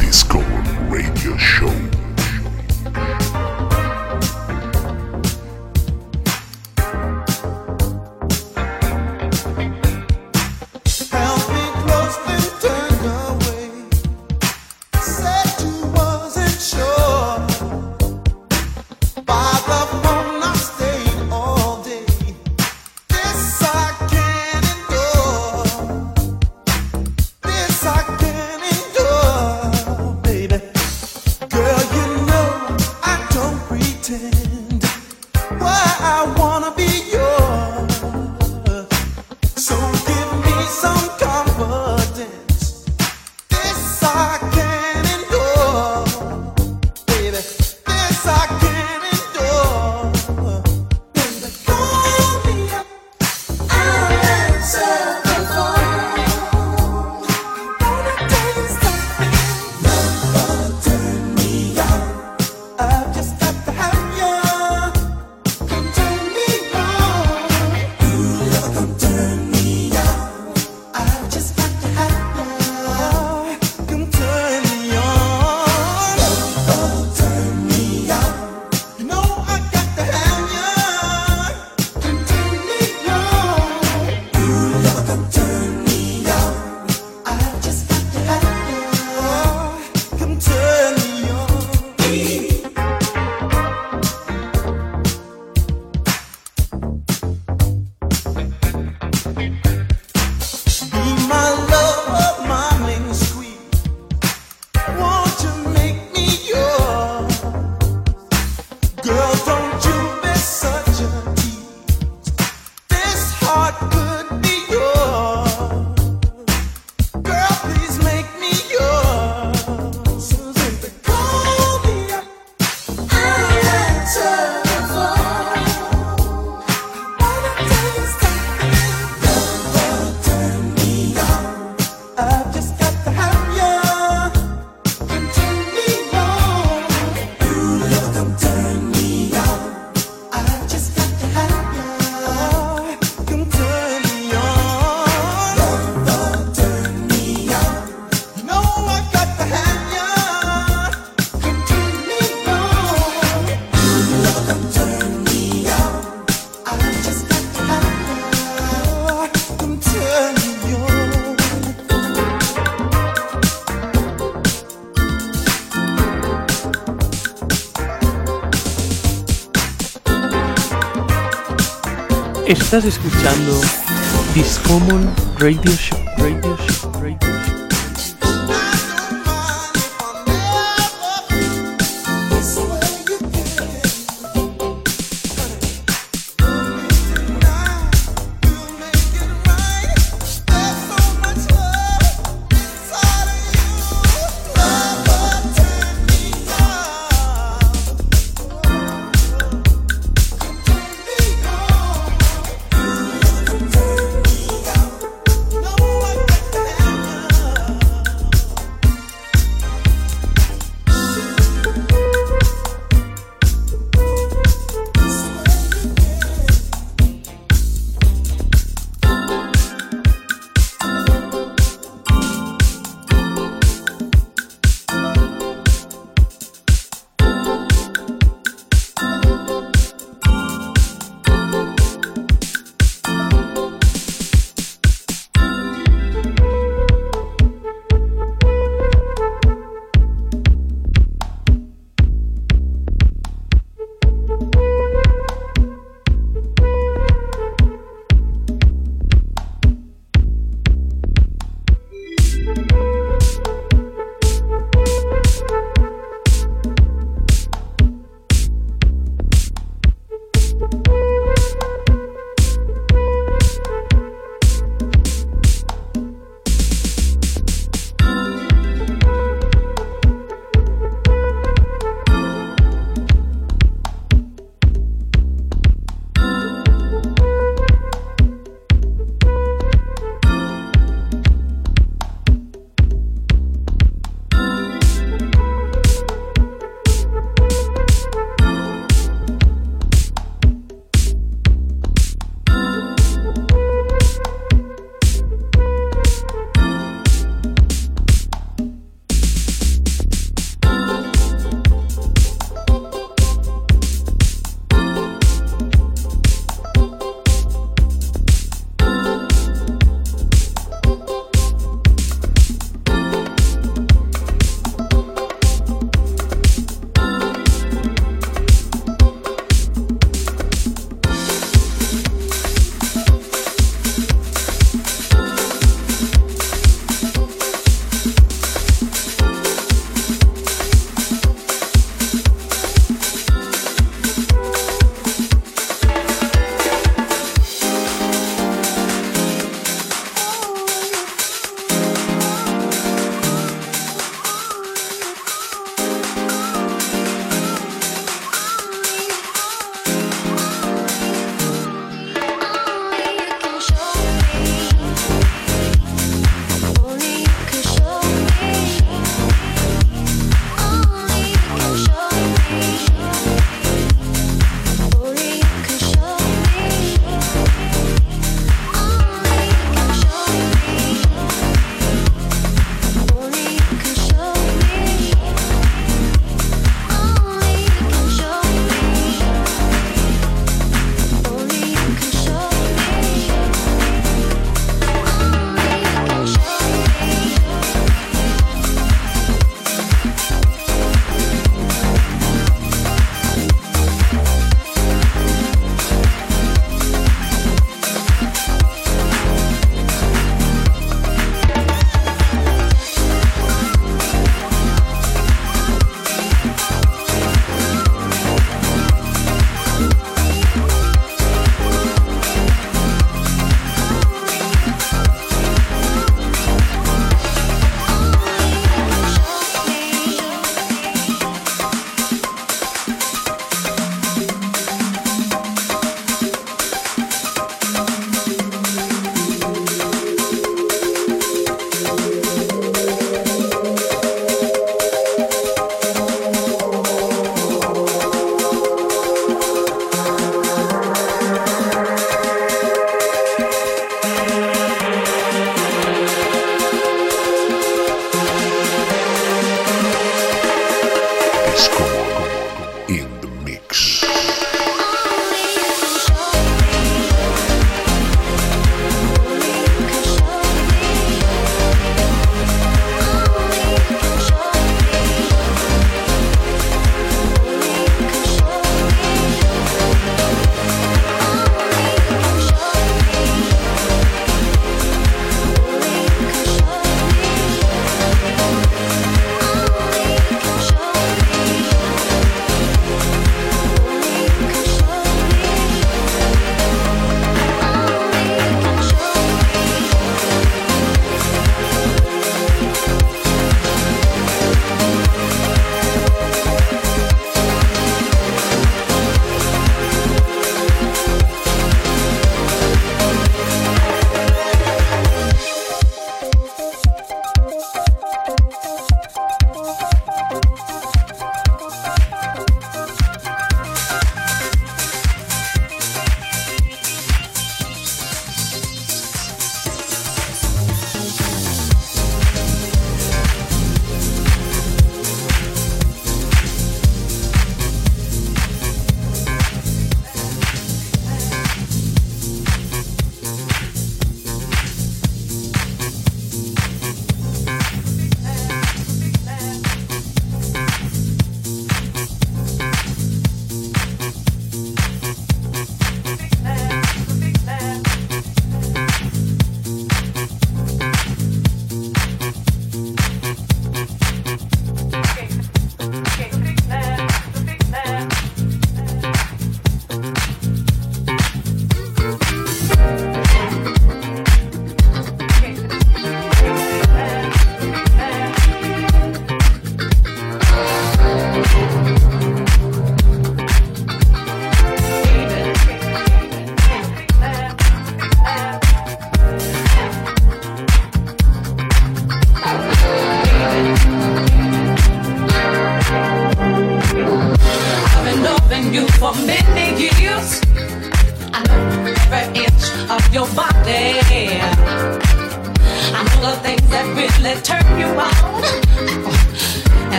Disco Radio Show. Estás escuchando Discommon Radio Show.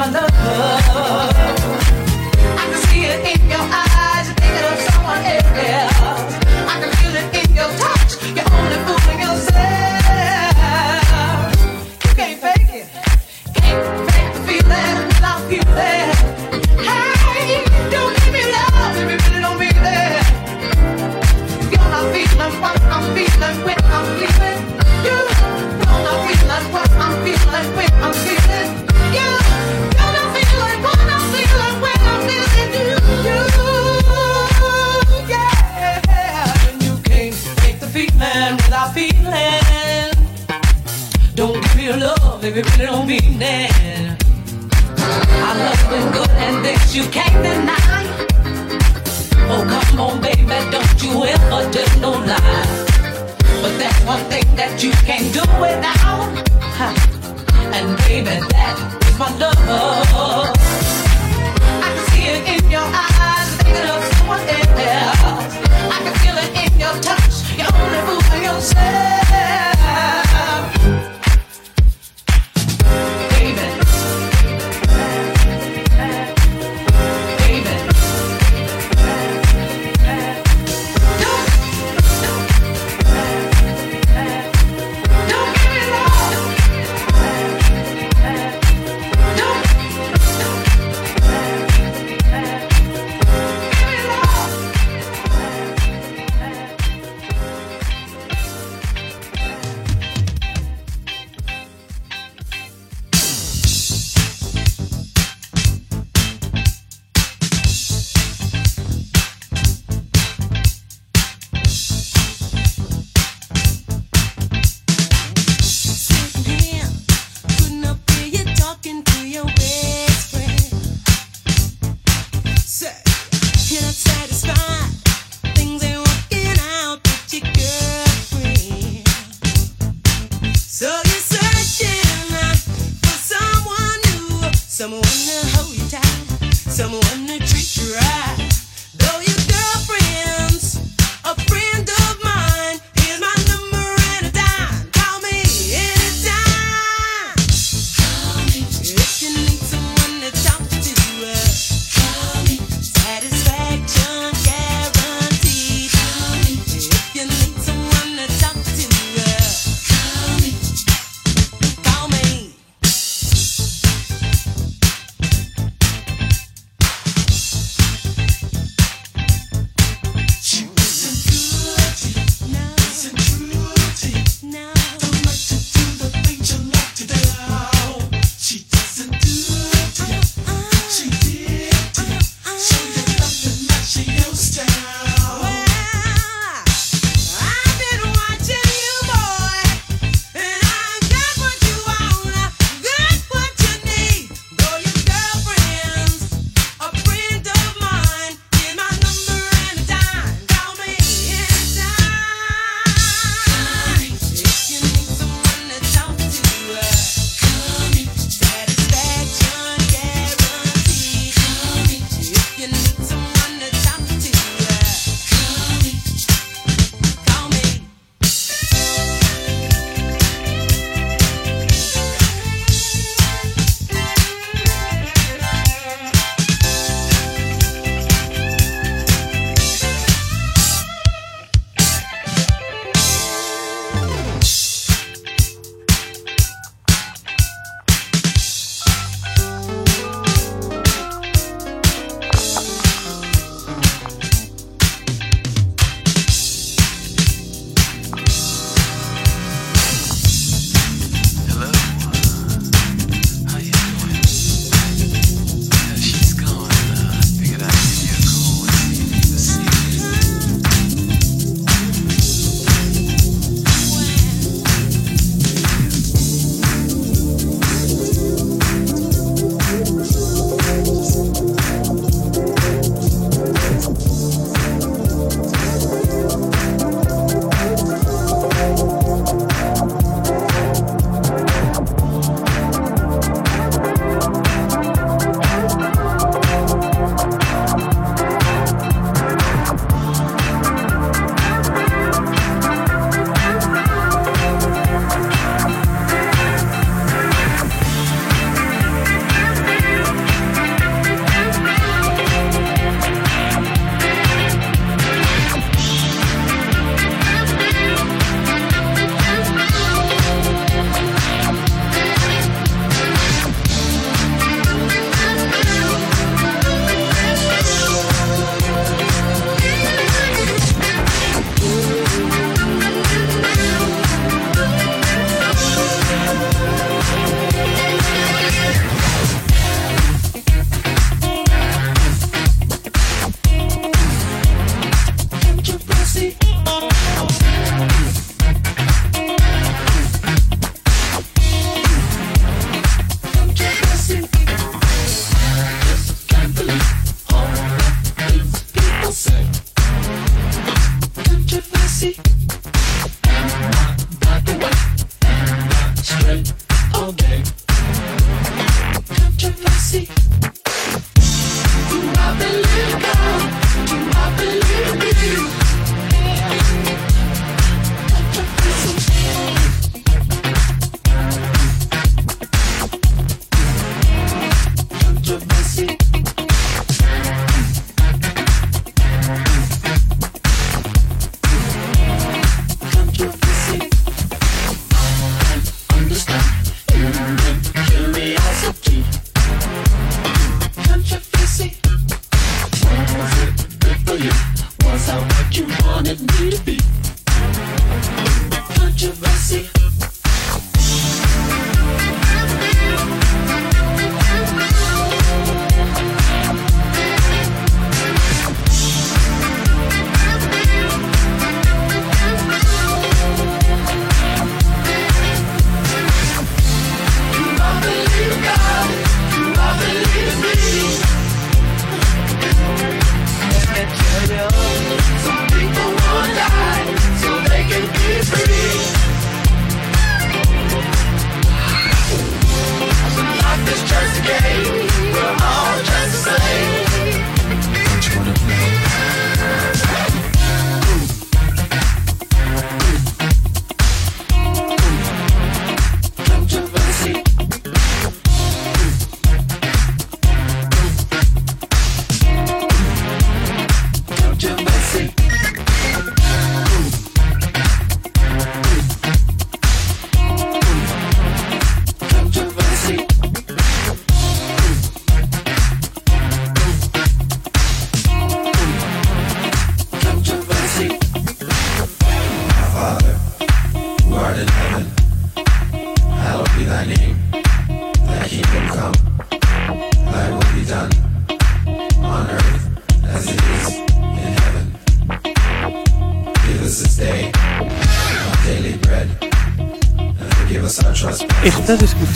my love. real meaning. Our love is good and this you can't deny. Oh, come on, baby, don't you ever do no lie. But that's one thing that you can't do without. And baby, that is my love. I can see it in your eyes, thinking of someone else. I can feel it in your touch, your only move yourself.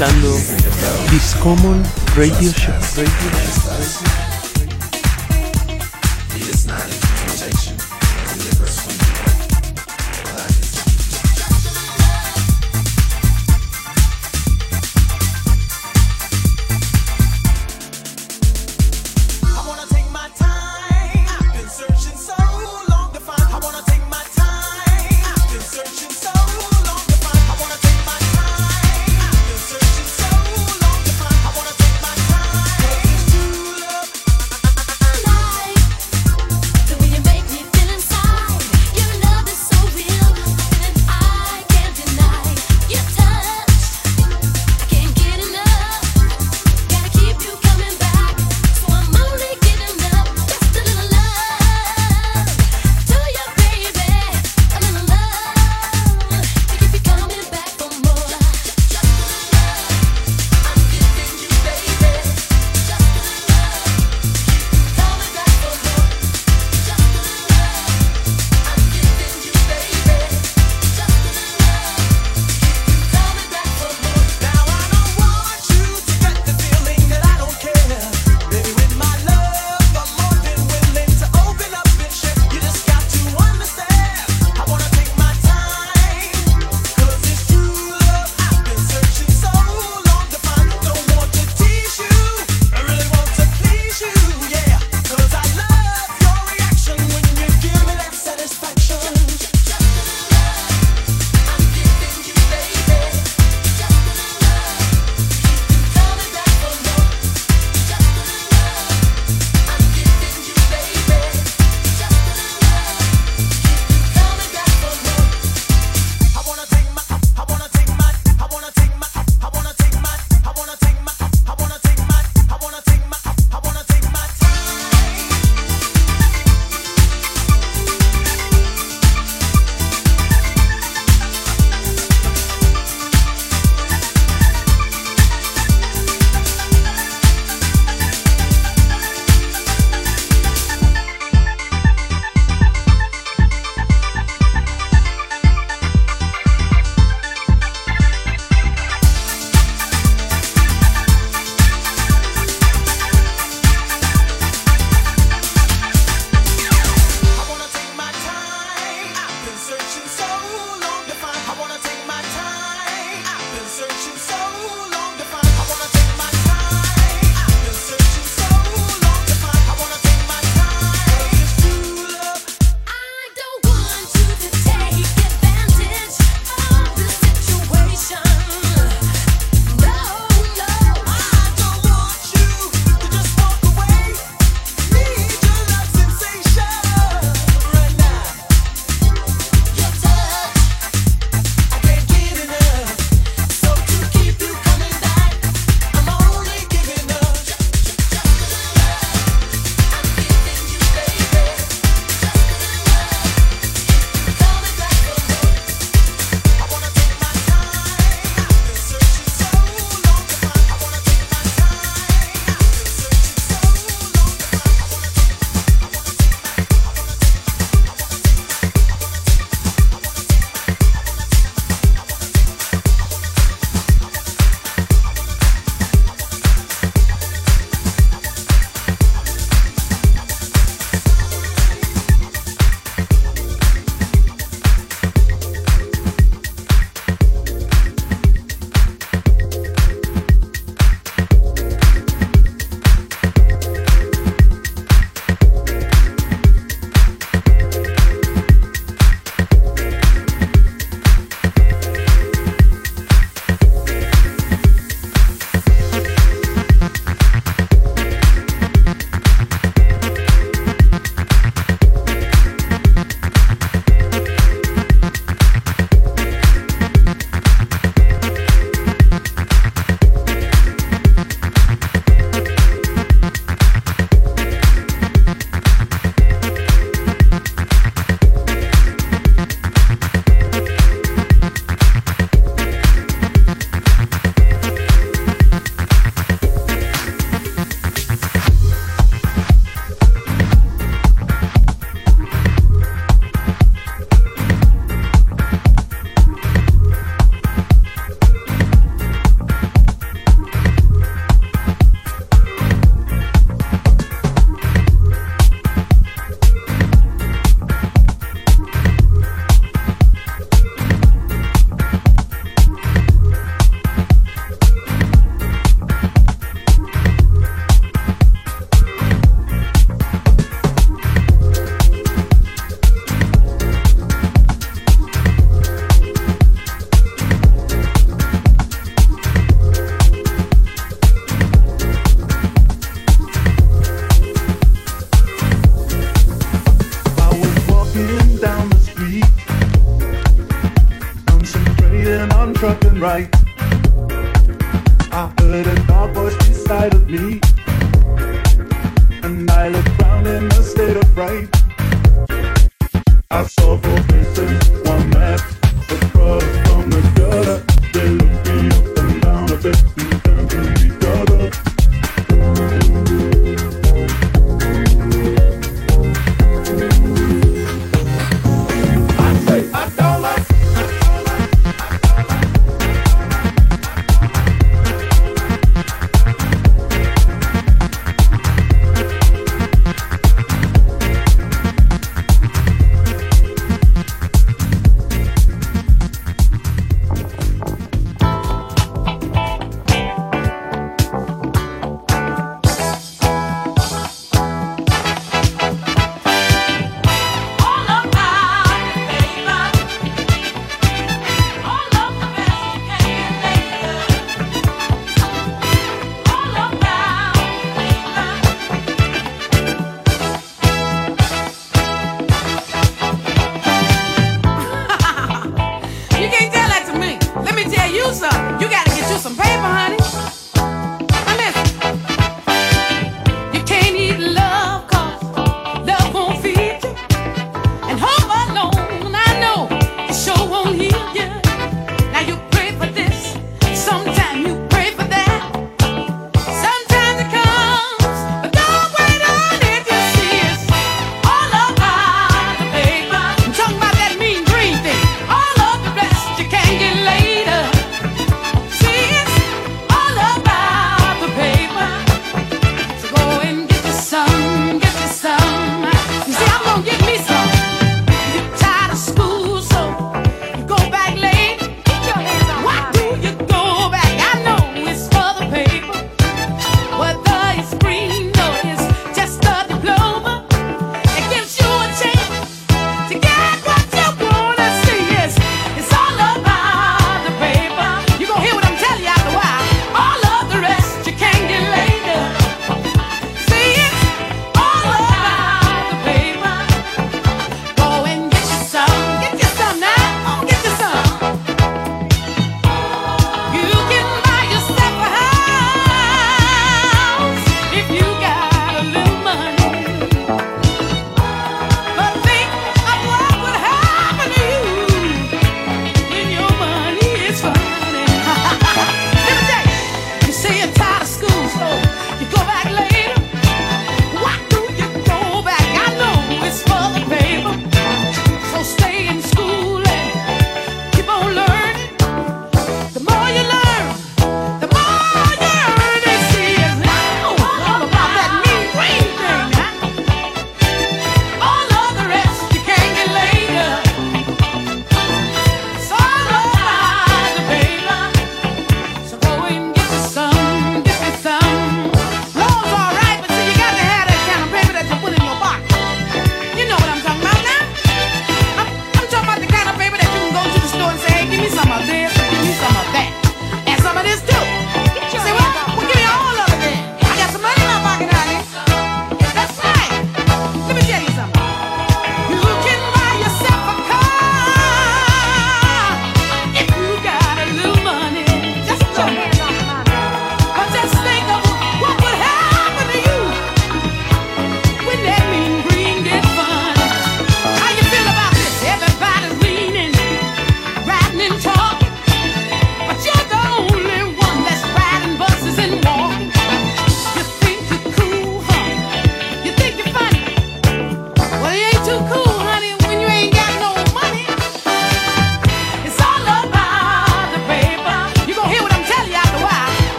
Escuchando Discommon Radio Show. Radio Show.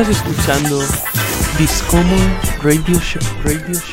Estás escuchando Discommon Radio Show. Radio Show.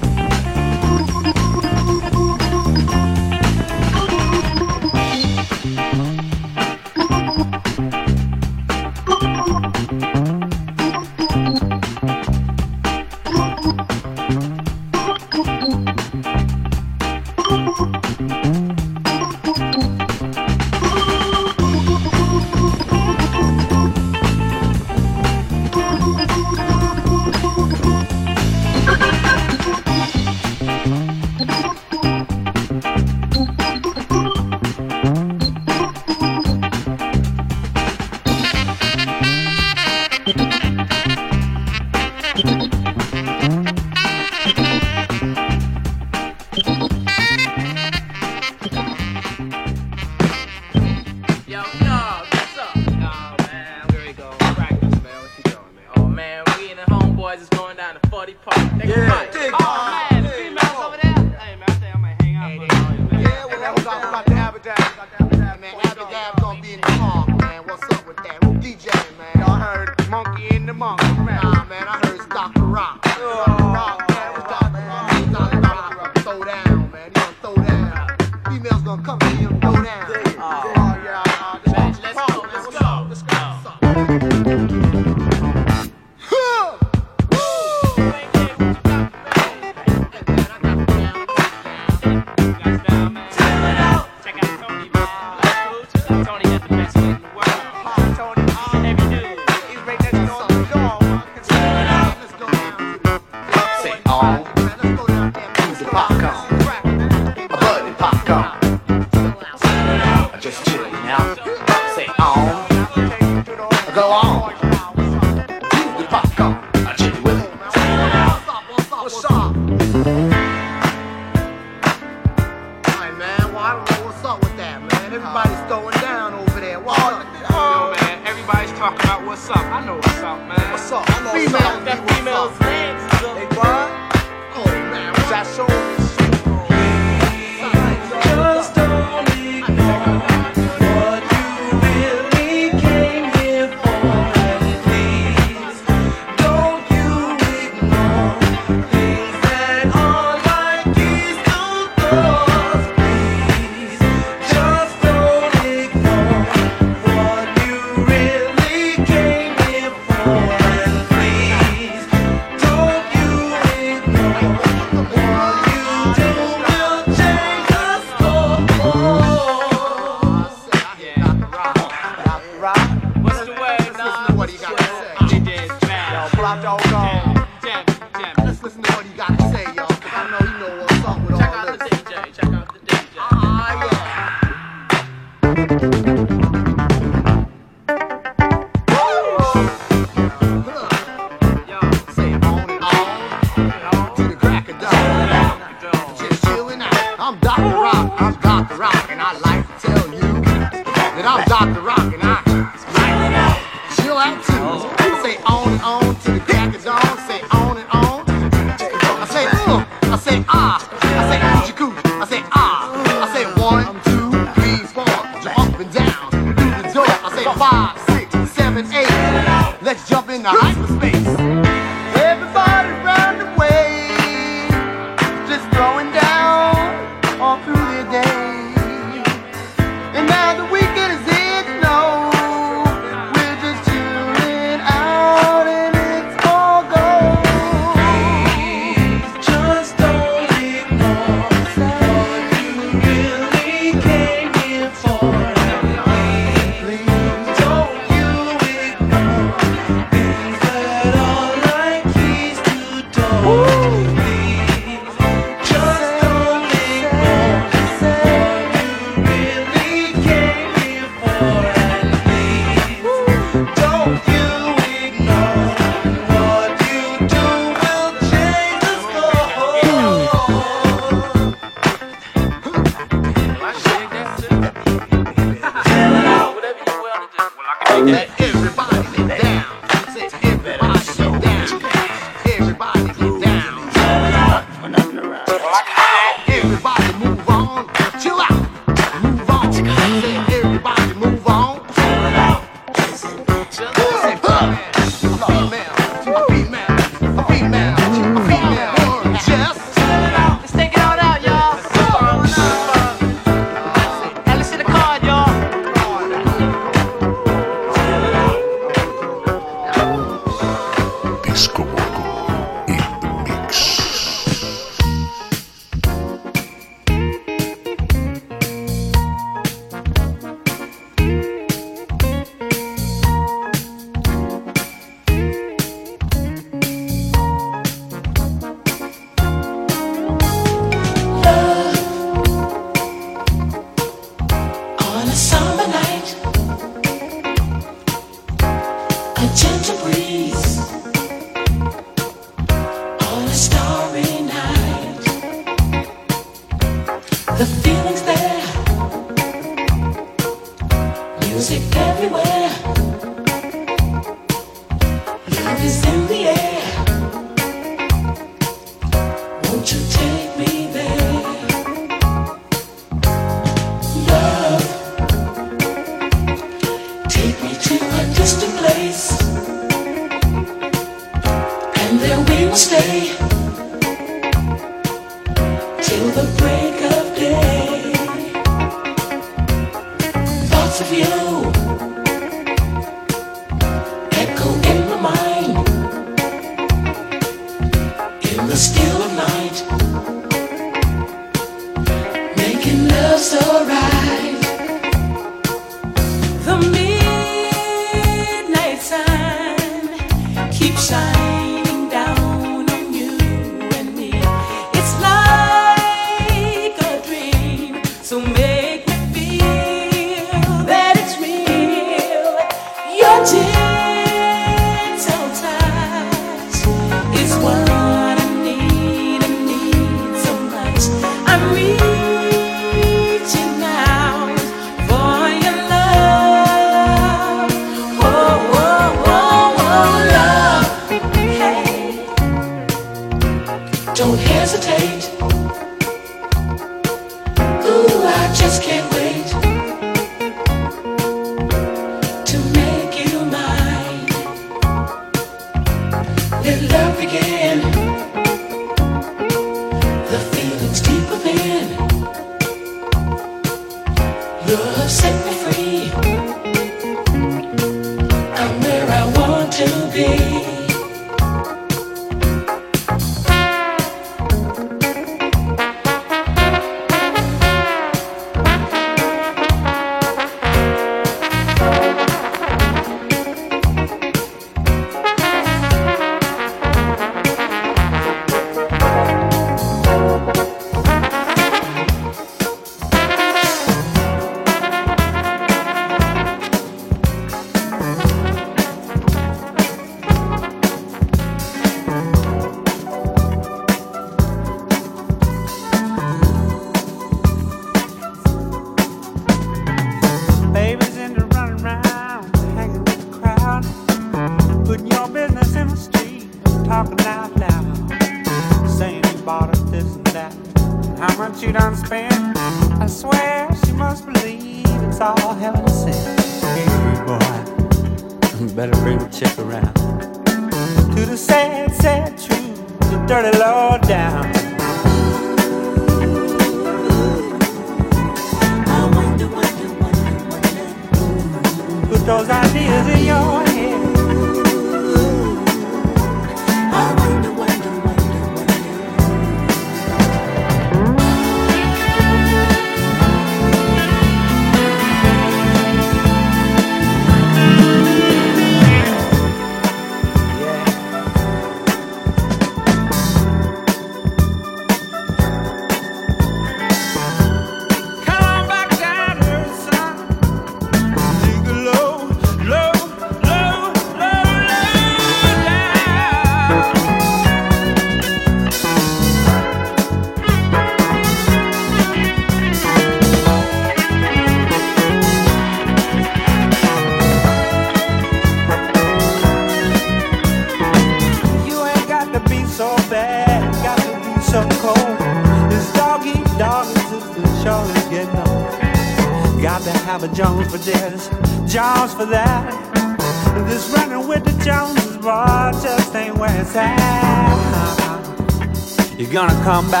Gonna come back